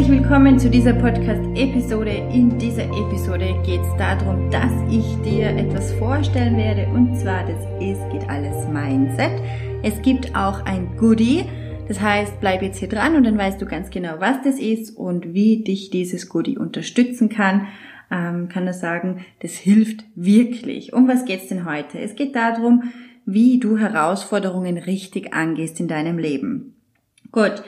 Herzlich willkommen zu dieser Podcast-Episode. In dieser Episode geht es darum, dass ich dir etwas vorstellen werde und zwar das Es geht alles Mindset. Es gibt auch ein Goodie. Das heißt, bleib jetzt hier dran und dann weißt du ganz genau, was das ist und wie dich dieses Goodie unterstützen kann. Ähm, kann nur sagen, das hilft wirklich. Um was geht's denn heute? Es geht darum, wie du Herausforderungen richtig angehst in deinem Leben. Gut.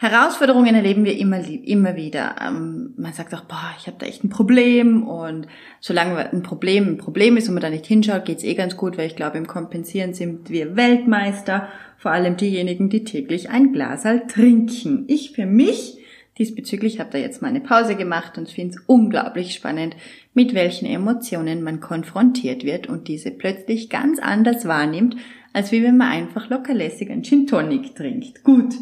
Herausforderungen erleben wir immer, immer wieder. Ähm, man sagt auch, boah, ich habe da echt ein Problem und solange ein Problem ein Problem ist und man da nicht hinschaut, geht's eh ganz gut, weil ich glaube, im Kompensieren sind wir Weltmeister, vor allem diejenigen, die täglich ein Glasal trinken. Ich für mich diesbezüglich habe da jetzt mal eine Pause gemacht und finde es unglaublich spannend, mit welchen Emotionen man konfrontiert wird und diese plötzlich ganz anders wahrnimmt, als wie wenn man einfach lockerlässig ein Gin Tonic trinkt. Gut.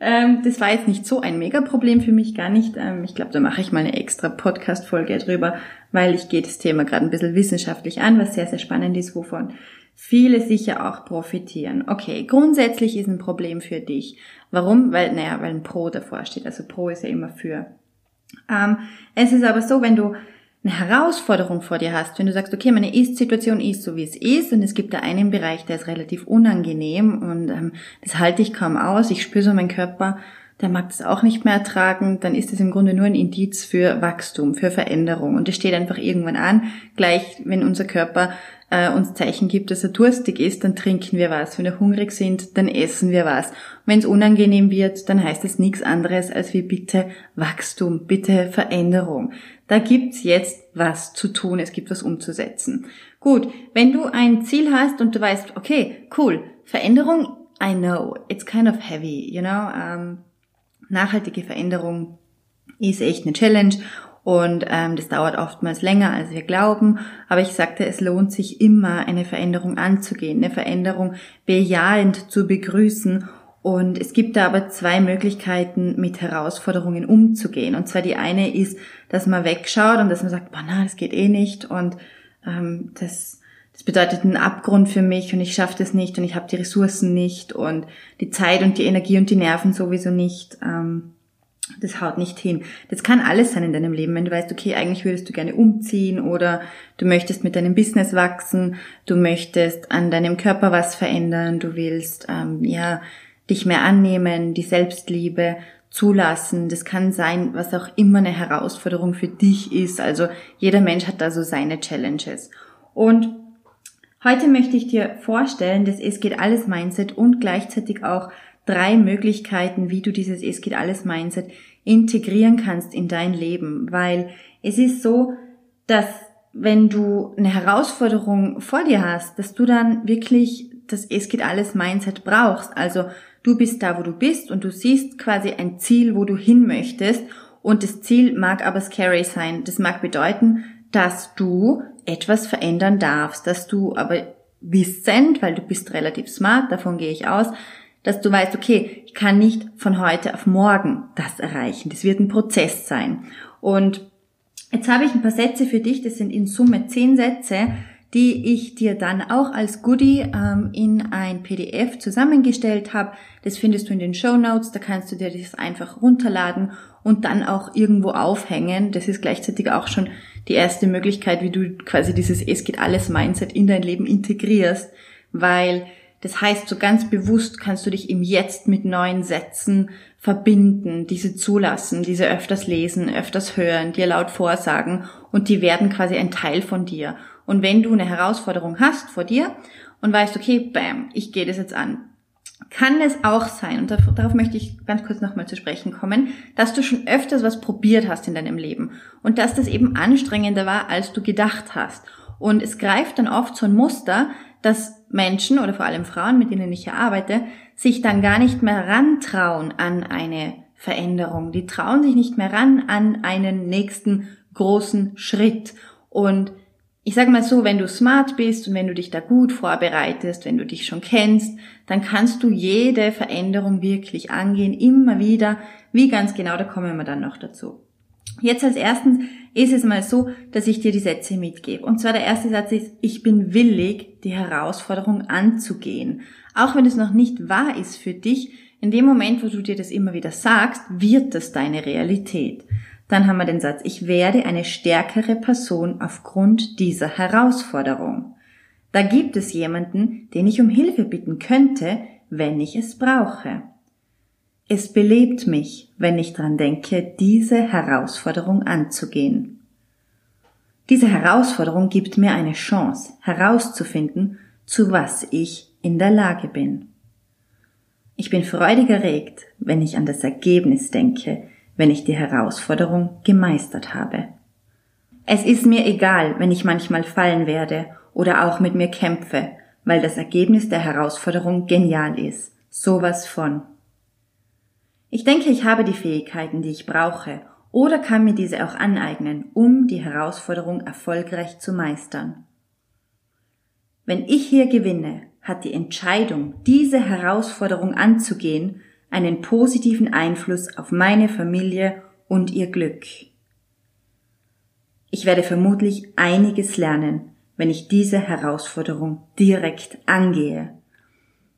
Ähm, das war jetzt nicht so ein Mega-Problem für mich, gar nicht. Ähm, ich glaube, da mache ich mal eine extra Podcast-Folge drüber, weil ich gehe das Thema gerade ein bisschen wissenschaftlich an, was sehr, sehr spannend ist, wovon viele sicher auch profitieren. Okay, grundsätzlich ist ein Problem für dich. Warum? Weil, naja, weil ein Pro davor steht. Also Pro ist ja immer für. Ähm, es ist aber so, wenn du eine Herausforderung vor dir hast, wenn du sagst, okay, meine Ist-Situation ist so, wie es ist und es gibt da einen Bereich, der ist relativ unangenehm und ähm, das halte ich kaum aus, ich spüre so meinen Körper, der mag das auch nicht mehr ertragen, dann ist es im Grunde nur ein Indiz für Wachstum, für Veränderung. Und es steht einfach irgendwann an, gleich wenn unser Körper äh, uns Zeichen gibt, dass er durstig ist, dann trinken wir was. Wenn wir hungrig sind, dann essen wir was. Wenn es unangenehm wird, dann heißt es nichts anderes als wie bitte Wachstum, bitte Veränderung. Da gibt's jetzt was zu tun, es gibt was umzusetzen. Gut, wenn du ein Ziel hast und du weißt, okay, cool, Veränderung, I know, it's kind of heavy, you know, ähm, nachhaltige Veränderung ist echt eine Challenge und ähm, das dauert oftmals länger, als wir glauben. Aber ich sagte, es lohnt sich immer, eine Veränderung anzugehen, eine Veränderung bejahend zu begrüßen. Und es gibt da aber zwei Möglichkeiten, mit Herausforderungen umzugehen. Und zwar die eine ist, dass man wegschaut und dass man sagt, boah, na, das geht eh nicht und ähm, das, das bedeutet einen Abgrund für mich und ich schaffe das nicht und ich habe die Ressourcen nicht und die Zeit und die Energie und die Nerven sowieso nicht. Ähm, das haut nicht hin. Das kann alles sein in deinem Leben, wenn du weißt, okay, eigentlich würdest du gerne umziehen oder du möchtest mit deinem Business wachsen, du möchtest an deinem Körper was verändern, du willst ähm, ja dich mehr annehmen, die Selbstliebe zulassen. Das kann sein, was auch immer eine Herausforderung für dich ist. Also jeder Mensch hat da so seine Challenges. Und heute möchte ich dir vorstellen, dass es geht alles Mindset und gleichzeitig auch drei Möglichkeiten, wie du dieses Es geht alles Mindset integrieren kannst in dein Leben, weil es ist so, dass wenn du eine Herausforderung vor dir hast, dass du dann wirklich das Es geht alles Mindset brauchst. Also du bist da, wo du bist und du siehst quasi ein Ziel, wo du hin möchtest und das Ziel mag aber scary sein. Das mag bedeuten, dass du etwas verändern darfst, dass du aber wissend, weil du bist relativ smart, davon gehe ich aus, dass du weißt, okay, ich kann nicht von heute auf morgen das erreichen. Das wird ein Prozess sein. Und jetzt habe ich ein paar Sätze für dich, das sind in Summe zehn Sätze, die ich dir dann auch als Goodie ähm, in ein PDF zusammengestellt habe. Das findest du in den Show Notes, da kannst du dir das einfach runterladen und dann auch irgendwo aufhängen. Das ist gleichzeitig auch schon die erste Möglichkeit, wie du quasi dieses Es geht alles Mindset in dein Leben integrierst, weil das heißt, so ganz bewusst kannst du dich im Jetzt mit neuen Sätzen verbinden, diese zulassen, diese öfters lesen, öfters hören, dir laut vorsagen und die werden quasi ein Teil von dir. Und wenn du eine Herausforderung hast vor dir und weißt, okay, bam, ich gehe das jetzt an, kann es auch sein, und darauf möchte ich ganz kurz nochmal zu sprechen kommen, dass du schon öfters was probiert hast in deinem Leben und dass das eben anstrengender war, als du gedacht hast. Und es greift dann oft so ein Muster, dass Menschen oder vor allem Frauen, mit denen ich hier arbeite, sich dann gar nicht mehr rantrauen an eine Veränderung. Die trauen sich nicht mehr ran an einen nächsten großen Schritt. Und ich sage mal so, wenn du smart bist und wenn du dich da gut vorbereitest, wenn du dich schon kennst, dann kannst du jede Veränderung wirklich angehen, immer wieder. Wie ganz genau, da kommen wir dann noch dazu. Jetzt als erstens ist es mal so, dass ich dir die Sätze mitgebe. Und zwar der erste Satz ist, ich bin willig, die Herausforderung anzugehen. Auch wenn es noch nicht wahr ist für dich, in dem Moment, wo du dir das immer wieder sagst, wird das deine Realität. Dann haben wir den Satz, ich werde eine stärkere Person aufgrund dieser Herausforderung. Da gibt es jemanden, den ich um Hilfe bitten könnte, wenn ich es brauche. Es belebt mich, wenn ich dran denke, diese Herausforderung anzugehen. Diese Herausforderung gibt mir eine Chance, herauszufinden, zu was ich in der Lage bin. Ich bin freudig erregt, wenn ich an das Ergebnis denke, wenn ich die Herausforderung gemeistert habe. Es ist mir egal, wenn ich manchmal fallen werde oder auch mit mir kämpfe, weil das Ergebnis der Herausforderung genial ist. Sowas von. Ich denke, ich habe die Fähigkeiten, die ich brauche, oder kann mir diese auch aneignen, um die Herausforderung erfolgreich zu meistern. Wenn ich hier gewinne, hat die Entscheidung, diese Herausforderung anzugehen, einen positiven Einfluss auf meine Familie und ihr Glück. Ich werde vermutlich einiges lernen, wenn ich diese Herausforderung direkt angehe.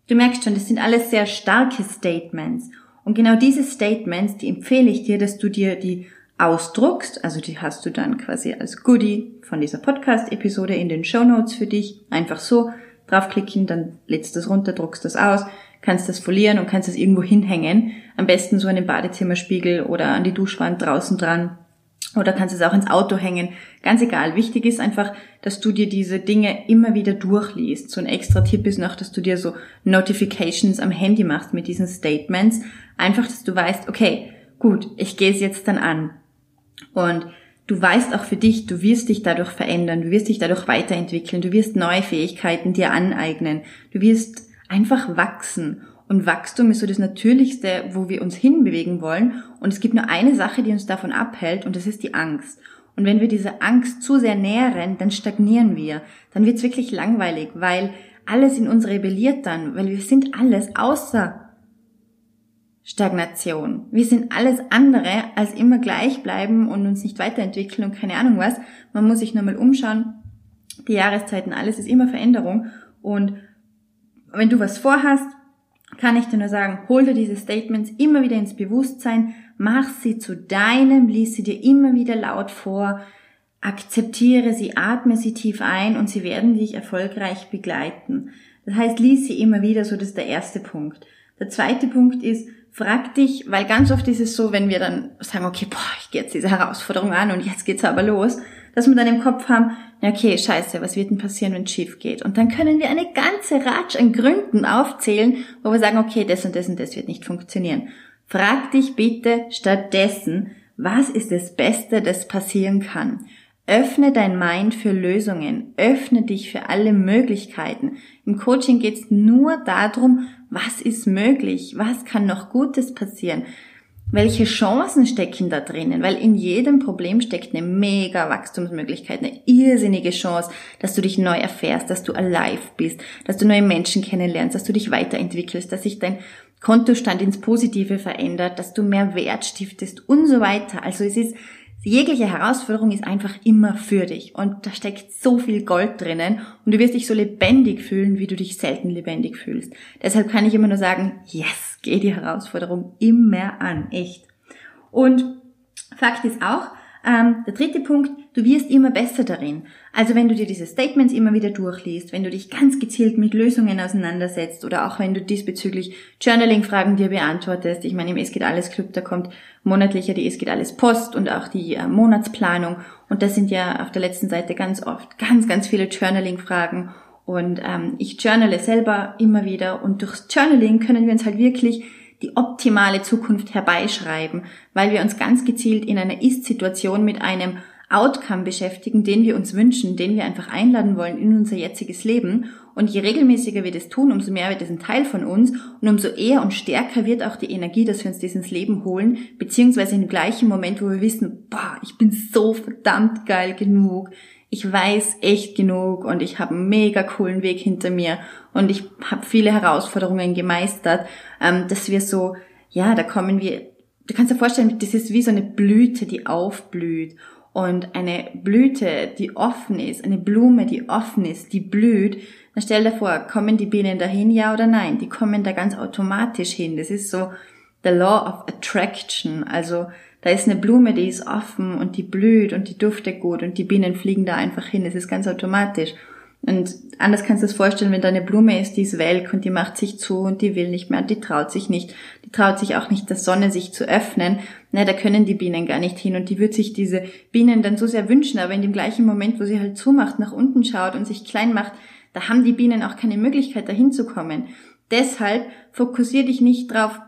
Du merkst schon, das sind alles sehr starke Statements. Und genau diese Statements, die empfehle ich dir, dass du dir die ausdruckst. Also die hast du dann quasi als Goodie von dieser Podcast-Episode in den Show Notes für dich. Einfach so draufklicken, dann lädst du das runter, druckst das aus kannst das folieren und kannst das irgendwo hinhängen. Am besten so an den Badezimmerspiegel oder an die Duschwand draußen dran. Oder kannst es auch ins Auto hängen. Ganz egal. Wichtig ist einfach, dass du dir diese Dinge immer wieder durchliest. So ein extra Tipp ist noch, dass du dir so Notifications am Handy machst mit diesen Statements. Einfach, dass du weißt, okay, gut, ich gehe es jetzt dann an. Und du weißt auch für dich, du wirst dich dadurch verändern, du wirst dich dadurch weiterentwickeln, du wirst neue Fähigkeiten dir aneignen, du wirst einfach wachsen. Und Wachstum ist so das Natürlichste, wo wir uns hinbewegen wollen. Und es gibt nur eine Sache, die uns davon abhält, und das ist die Angst. Und wenn wir diese Angst zu sehr nähren, dann stagnieren wir. Dann wird's wirklich langweilig, weil alles in uns rebelliert dann, weil wir sind alles außer Stagnation. Wir sind alles andere als immer gleich bleiben und uns nicht weiterentwickeln und keine Ahnung was. Man muss sich nur mal umschauen. Die Jahreszeiten, alles ist immer Veränderung. Und wenn du was vorhast, kann ich dir nur sagen, hol dir diese Statements immer wieder ins Bewusstsein, mach sie zu deinem, lies sie dir immer wieder laut vor, akzeptiere sie, atme sie tief ein und sie werden dich erfolgreich begleiten. Das heißt, lies sie immer wieder, so das ist der erste Punkt. Der zweite Punkt ist, frag dich, weil ganz oft ist es so, wenn wir dann sagen, okay, boah, ich gehe jetzt diese Herausforderung an und jetzt geht's aber los, dass wir dann im Kopf haben, okay, scheiße, was wird denn passieren, wenn es schief geht? Und dann können wir eine ganze Ratsch an Gründen aufzählen, wo wir sagen, okay, das und das und das wird nicht funktionieren. Frag dich bitte stattdessen, was ist das Beste, das passieren kann? Öffne dein Mind für Lösungen, öffne dich für alle Möglichkeiten. Im Coaching geht es nur darum, was ist möglich, was kann noch Gutes passieren welche Chancen stecken da drinnen? Weil in jedem Problem steckt eine mega Wachstumsmöglichkeit, eine irrsinnige Chance, dass du dich neu erfährst, dass du alive bist, dass du neue Menschen kennenlernst, dass du dich weiterentwickelst, dass sich dein Kontostand ins Positive verändert, dass du mehr Wert stiftest und so weiter. Also es ist Jegliche Herausforderung ist einfach immer für dich und da steckt so viel Gold drinnen und du wirst dich so lebendig fühlen, wie du dich selten lebendig fühlst. Deshalb kann ich immer nur sagen, yes, geh die Herausforderung immer an, echt. Und Fakt ist auch, ähm, der dritte Punkt, du wirst immer besser darin. Also wenn du dir diese Statements immer wieder durchliest, wenn du dich ganz gezielt mit Lösungen auseinandersetzt oder auch wenn du diesbezüglich Journaling-Fragen dir beantwortest. Ich meine, im Es geht alles Club, da kommt monatlicher die Es geht alles Post und auch die äh, Monatsplanung. Und das sind ja auf der letzten Seite ganz oft ganz, ganz viele Journaling-Fragen. Und ähm, ich journale selber immer wieder und durchs Journaling können wir uns halt wirklich die optimale Zukunft herbeischreiben, weil wir uns ganz gezielt in einer Ist-Situation mit einem Outcome beschäftigen, den wir uns wünschen, den wir einfach einladen wollen in unser jetziges Leben. Und je regelmäßiger wir das tun, umso mehr wird es ein Teil von uns und umso eher und stärker wird auch die Energie, dass wir uns das ins Leben holen, beziehungsweise im gleichen Moment, wo wir wissen, boah, ich bin so verdammt geil genug, ich weiß echt genug und ich habe einen mega coolen Weg hinter mir und ich habe viele Herausforderungen gemeistert, ähm, dass wir so, ja, da kommen wir, du kannst dir vorstellen, das ist wie so eine Blüte, die aufblüht und eine Blüte, die offen ist, eine Blume, die offen ist, die blüht, dann stell dir vor, kommen die Bienen dahin, ja oder nein? Die kommen da ganz automatisch hin. Das ist so the law of attraction. Also da ist eine Blume, die ist offen und die blüht und die duftet gut und die Bienen fliegen da einfach hin. Das ist ganz automatisch. Und anders kannst du es vorstellen, wenn da eine Blume ist, die ist welk und die macht sich zu und die will nicht mehr und die traut sich nicht. Die traut sich auch nicht, der Sonne sich zu öffnen. Na, da können die Bienen gar nicht hin und die wird sich diese Bienen dann so sehr wünschen, aber in dem gleichen Moment, wo sie halt zumacht, nach unten schaut und sich klein macht, da haben die Bienen auch keine Möglichkeit, dahin zu kommen. Deshalb fokussier dich nicht drauf,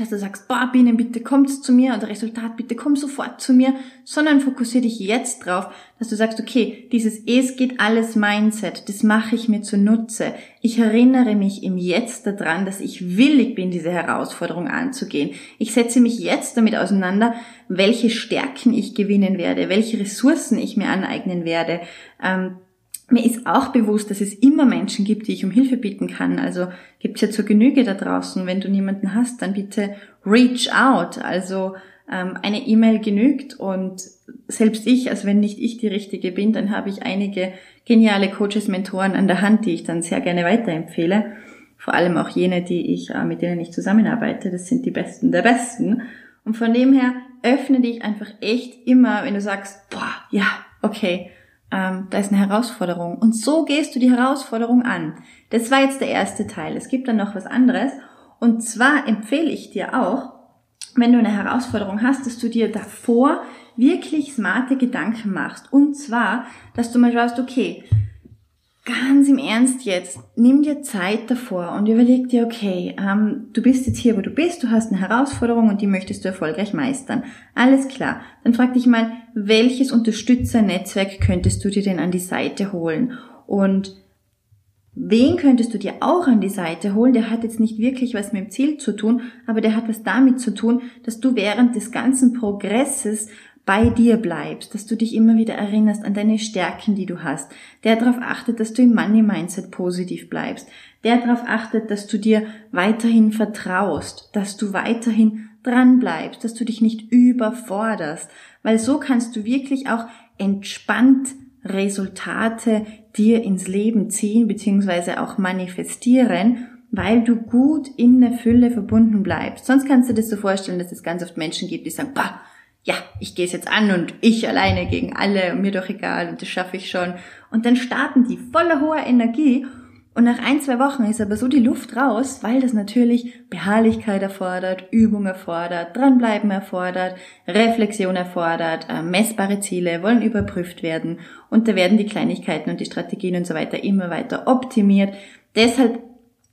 dass du sagst, boah, Bienen, bitte kommt zu mir und Resultat, bitte komm sofort zu mir, sondern fokussiere dich jetzt drauf, dass du sagst, okay, dieses Es geht alles Mindset, das mache ich mir zunutze. Ich erinnere mich im Jetzt daran, dass ich willig bin, diese Herausforderung anzugehen. Ich setze mich jetzt damit auseinander, welche Stärken ich gewinnen werde, welche Ressourcen ich mir aneignen werde. Ähm, mir ist auch bewusst, dass es immer Menschen gibt, die ich um Hilfe bitten kann. Also gibt es ja zur Genüge da draußen. Wenn du niemanden hast, dann bitte reach out. Also ähm, eine E-Mail genügt und selbst ich, also wenn nicht ich die Richtige bin, dann habe ich einige geniale Coaches, Mentoren an der Hand, die ich dann sehr gerne weiterempfehle. Vor allem auch jene, die ich, äh, mit denen ich zusammenarbeite. Das sind die Besten der Besten. Und von dem her öffne dich einfach echt immer, wenn du sagst, boah, ja, okay, ähm, da ist eine Herausforderung. Und so gehst du die Herausforderung an. Das war jetzt der erste Teil. Es gibt dann noch was anderes. Und zwar empfehle ich dir auch, wenn du eine Herausforderung hast, dass du dir davor wirklich smarte Gedanken machst. Und zwar, dass du mal schaust, okay, ganz im Ernst jetzt, nimm dir Zeit davor und überleg dir, okay, ähm, du bist jetzt hier, wo du bist, du hast eine Herausforderung und die möchtest du erfolgreich meistern. Alles klar. Dann frag dich mal, welches Unterstützernetzwerk könntest du dir denn an die Seite holen? Und wen könntest du dir auch an die Seite holen? Der hat jetzt nicht wirklich was mit dem Ziel zu tun, aber der hat was damit zu tun, dass du während des ganzen Progresses bei dir bleibst, dass du dich immer wieder erinnerst an deine Stärken, die du hast, der darauf achtet, dass du im Money Mindset positiv bleibst, der darauf achtet, dass du dir weiterhin vertraust, dass du weiterhin dran bleibst, dass du dich nicht überforderst, weil so kannst du wirklich auch entspannt Resultate dir ins Leben ziehen beziehungsweise auch manifestieren, weil du gut in der Fülle verbunden bleibst. Sonst kannst du dir das so vorstellen, dass es ganz oft Menschen gibt, die sagen, bah, ja, ich gehe es jetzt an und ich alleine gegen alle und mir doch egal und das schaffe ich schon. Und dann starten die voller hoher Energie und nach ein, zwei Wochen ist aber so die Luft raus, weil das natürlich Beharrlichkeit erfordert, Übung erfordert, dranbleiben erfordert, Reflexion erfordert, äh, messbare Ziele wollen überprüft werden und da werden die Kleinigkeiten und die Strategien und so weiter immer weiter optimiert. Deshalb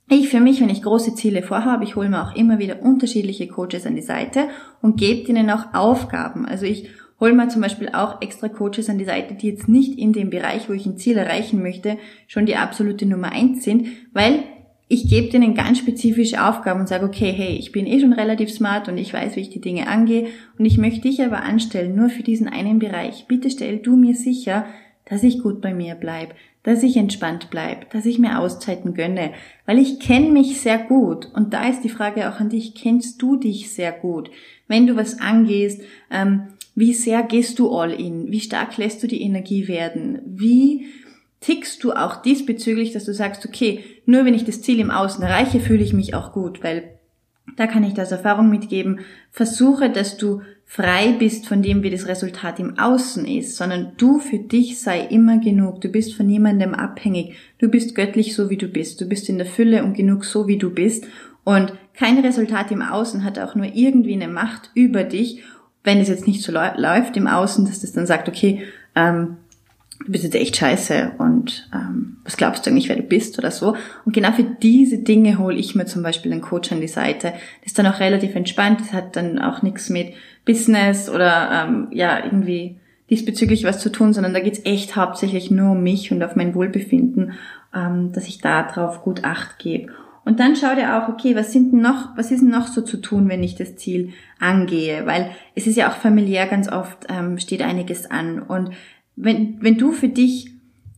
ich für mich, wenn ich große Ziele vorhabe, ich hole mir auch immer wieder unterschiedliche Coaches an die Seite und gebe ihnen auch Aufgaben. Also ich hole mir zum Beispiel auch extra Coaches an die Seite, die jetzt nicht in dem Bereich, wo ich ein Ziel erreichen möchte, schon die absolute Nummer eins sind, weil ich gebe denen ganz spezifische Aufgaben und sage, okay, hey, ich bin eh schon relativ smart und ich weiß, wie ich die Dinge angehe und ich möchte dich aber anstellen, nur für diesen einen Bereich. Bitte stell du mir sicher, dass ich gut bei mir bleib, dass ich entspannt bleib, dass ich mir Auszeiten gönne, weil ich kenne mich sehr gut und da ist die Frage auch an dich, kennst du dich sehr gut? Wenn du was angehst, ähm, wie sehr gehst du all in? Wie stark lässt du die Energie werden? Wie tickst du auch diesbezüglich, dass du sagst, okay, nur wenn ich das Ziel im Außen erreiche, fühle ich mich auch gut, weil da kann ich das Erfahrung mitgeben. Versuche, dass du frei bist von dem, wie das Resultat im Außen ist, sondern du für dich sei immer genug. Du bist von niemandem abhängig. Du bist göttlich so, wie du bist. Du bist in der Fülle und genug so, wie du bist. Und kein Resultat im Außen hat auch nur irgendwie eine Macht über dich. Wenn es jetzt nicht so läuft im Außen, dass das dann sagt, okay, ähm, du bist jetzt echt scheiße und ähm, was glaubst du eigentlich, wer du bist oder so. Und genau für diese Dinge hole ich mir zum Beispiel einen Coach an die Seite. Das ist dann auch relativ entspannt, das hat dann auch nichts mit Business oder ähm, ja irgendwie diesbezüglich was zu tun, sondern da geht's echt hauptsächlich nur um mich und auf mein Wohlbefinden, ähm, dass ich da drauf gut acht gebe. Und dann schau dir auch, okay, was sind noch, was ist noch so zu tun, wenn ich das Ziel angehe? Weil es ist ja auch familiär ganz oft, ähm, steht einiges an. Und wenn, wenn du für dich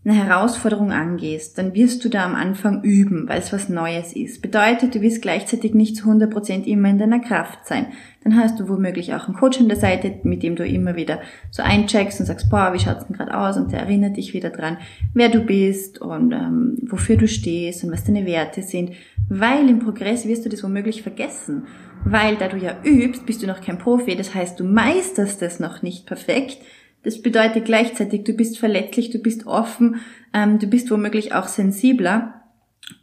eine Herausforderung angehst, dann wirst du da am Anfang üben, weil es was Neues ist. Bedeutet, du wirst gleichzeitig nicht zu 100% immer in deiner Kraft sein. Dann hast du womöglich auch einen Coach an der Seite, mit dem du immer wieder so eincheckst und sagst, boah, wie schaut's denn gerade aus? Und der erinnert dich wieder dran, wer du bist und ähm, wofür du stehst und was deine Werte sind. Weil im Progress wirst du das womöglich vergessen. Weil da du ja übst, bist du noch kein Profi. Das heißt, du meisterst es noch nicht perfekt das bedeutet gleichzeitig, du bist verletzlich, du bist offen, ähm, du bist womöglich auch sensibler.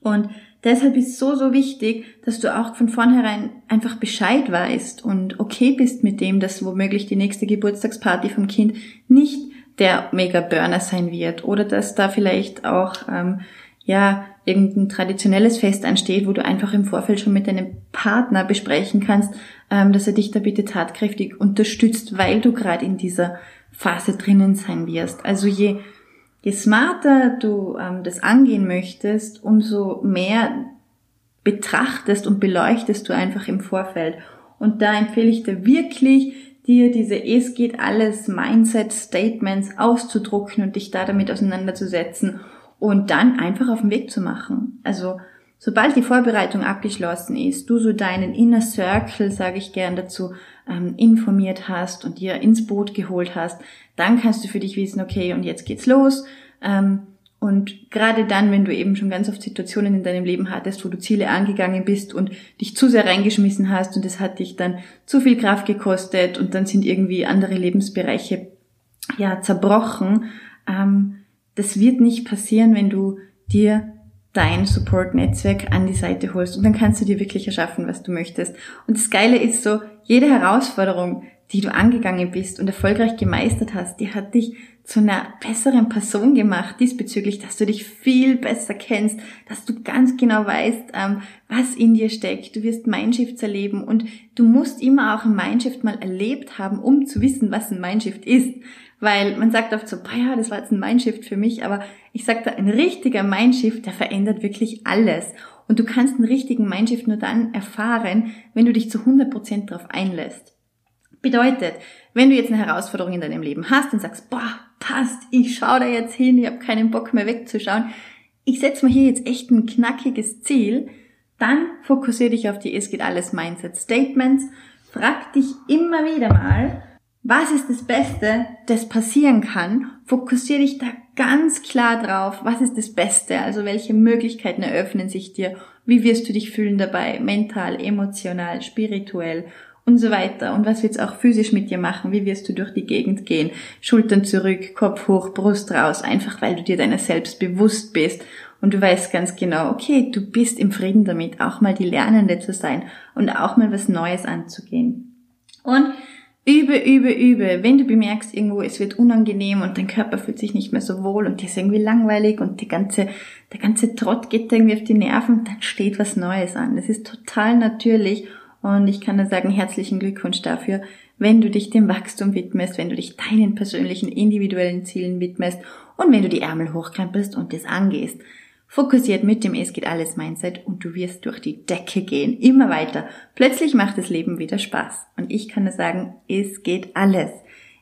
Und deshalb ist so, so wichtig, dass du auch von vornherein einfach Bescheid weißt und okay bist mit dem, dass womöglich die nächste Geburtstagsparty vom Kind nicht der Mega-Burner sein wird oder dass da vielleicht auch ähm, ja irgendein traditionelles Fest ansteht, wo du einfach im Vorfeld schon mit deinem Partner besprechen kannst, ähm, dass er dich da bitte tatkräftig unterstützt, weil du gerade in dieser Phase drinnen sein wirst. Also je, je smarter du ähm, das angehen möchtest, umso mehr betrachtest und beleuchtest du einfach im Vorfeld. Und da empfehle ich dir wirklich, dir diese Es geht alles Mindset Statements auszudrucken und dich da damit auseinanderzusetzen und dann einfach auf den Weg zu machen. Also sobald die Vorbereitung abgeschlossen ist, du so deinen Inner Circle, sage ich gern dazu, ähm, informiert hast und dir ins Boot geholt hast, dann kannst du für dich wissen, okay, und jetzt geht's los. Ähm, und gerade dann, wenn du eben schon ganz oft Situationen in deinem Leben hattest, wo du Ziele angegangen bist und dich zu sehr reingeschmissen hast und es hat dich dann zu viel Kraft gekostet und dann sind irgendwie andere Lebensbereiche ja zerbrochen. Ähm, das wird nicht passieren, wenn du dir dein Support-Netzwerk an die Seite holst und dann kannst du dir wirklich erschaffen, was du möchtest. Und das Geile ist so, jede Herausforderung, die du angegangen bist und erfolgreich gemeistert hast, die hat dich zu einer besseren Person gemacht diesbezüglich, dass du dich viel besser kennst, dass du ganz genau weißt, ähm, was in dir steckt. Du wirst Mindshift erleben und du musst immer auch ein Mindshift mal erlebt haben, um zu wissen, was ein Mindshift ist. Weil man sagt oft so, boah ja, das war jetzt ein Mindshift für mich, aber ich sag da, ein richtiger Mindshift, der verändert wirklich alles. Und du kannst einen richtigen Mindshift nur dann erfahren, wenn du dich zu 100% darauf einlässt. Bedeutet, wenn du jetzt eine Herausforderung in deinem Leben hast und sagst, boah, passt, ich schaue da jetzt hin, ich habe keinen Bock mehr wegzuschauen, ich setze mir hier jetzt echt ein knackiges Ziel, dann fokussiere dich auf die Es geht alles Mindset Statements, frag dich immer wieder mal, was ist das Beste, das passieren kann? Fokussiere dich da ganz klar drauf. Was ist das Beste? Also welche Möglichkeiten eröffnen sich dir? Wie wirst du dich fühlen dabei? Mental, emotional, spirituell und so weiter. Und was wird's auch physisch mit dir machen? Wie wirst du durch die Gegend gehen? Schultern zurück, Kopf hoch, Brust raus. Einfach weil du dir deiner selbst bewusst bist und du weißt ganz genau, okay, du bist im Frieden damit, auch mal die Lernende zu sein und auch mal was Neues anzugehen. Und Übe, übe, übe. Wenn du bemerkst irgendwo, es wird unangenehm und dein Körper fühlt sich nicht mehr so wohl und dir ist irgendwie langweilig und die ganze, der ganze Trott geht irgendwie auf die Nerven, dann steht was Neues an. Das ist total natürlich und ich kann nur sagen, herzlichen Glückwunsch dafür, wenn du dich dem Wachstum widmest, wenn du dich deinen persönlichen, individuellen Zielen widmest und wenn du die Ärmel hochkrempelst und das angehst fokussiert mit dem Es geht alles Mindset und du wirst durch die Decke gehen, immer weiter. Plötzlich macht das Leben wieder Spaß. Und ich kann nur sagen, es geht alles.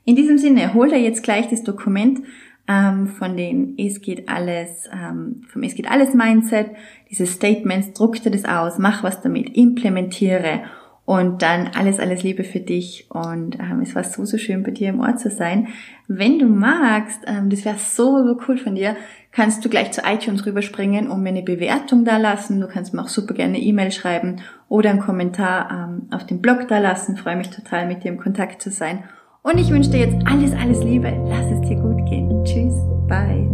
In diesem Sinne, hol dir jetzt gleich das Dokument ähm, von den Es geht alles, ähm, vom Es geht alles Mindset, diese Statements, druck dir das aus, mach was damit, implementiere und dann alles, alles Liebe für dich. Und ähm, es war so, so schön bei dir im Ort zu sein. Wenn du magst, ähm, das wäre so, so cool von dir, kannst du gleich zu iTunes rüberspringen und mir eine Bewertung da lassen. Du kannst mir auch super gerne eine E-Mail schreiben oder einen Kommentar ähm, auf dem Blog da lassen. Freue mich total, mit dir im Kontakt zu sein. Und ich wünsche dir jetzt alles, alles Liebe. Lass es dir gut. Tschüss. Bye.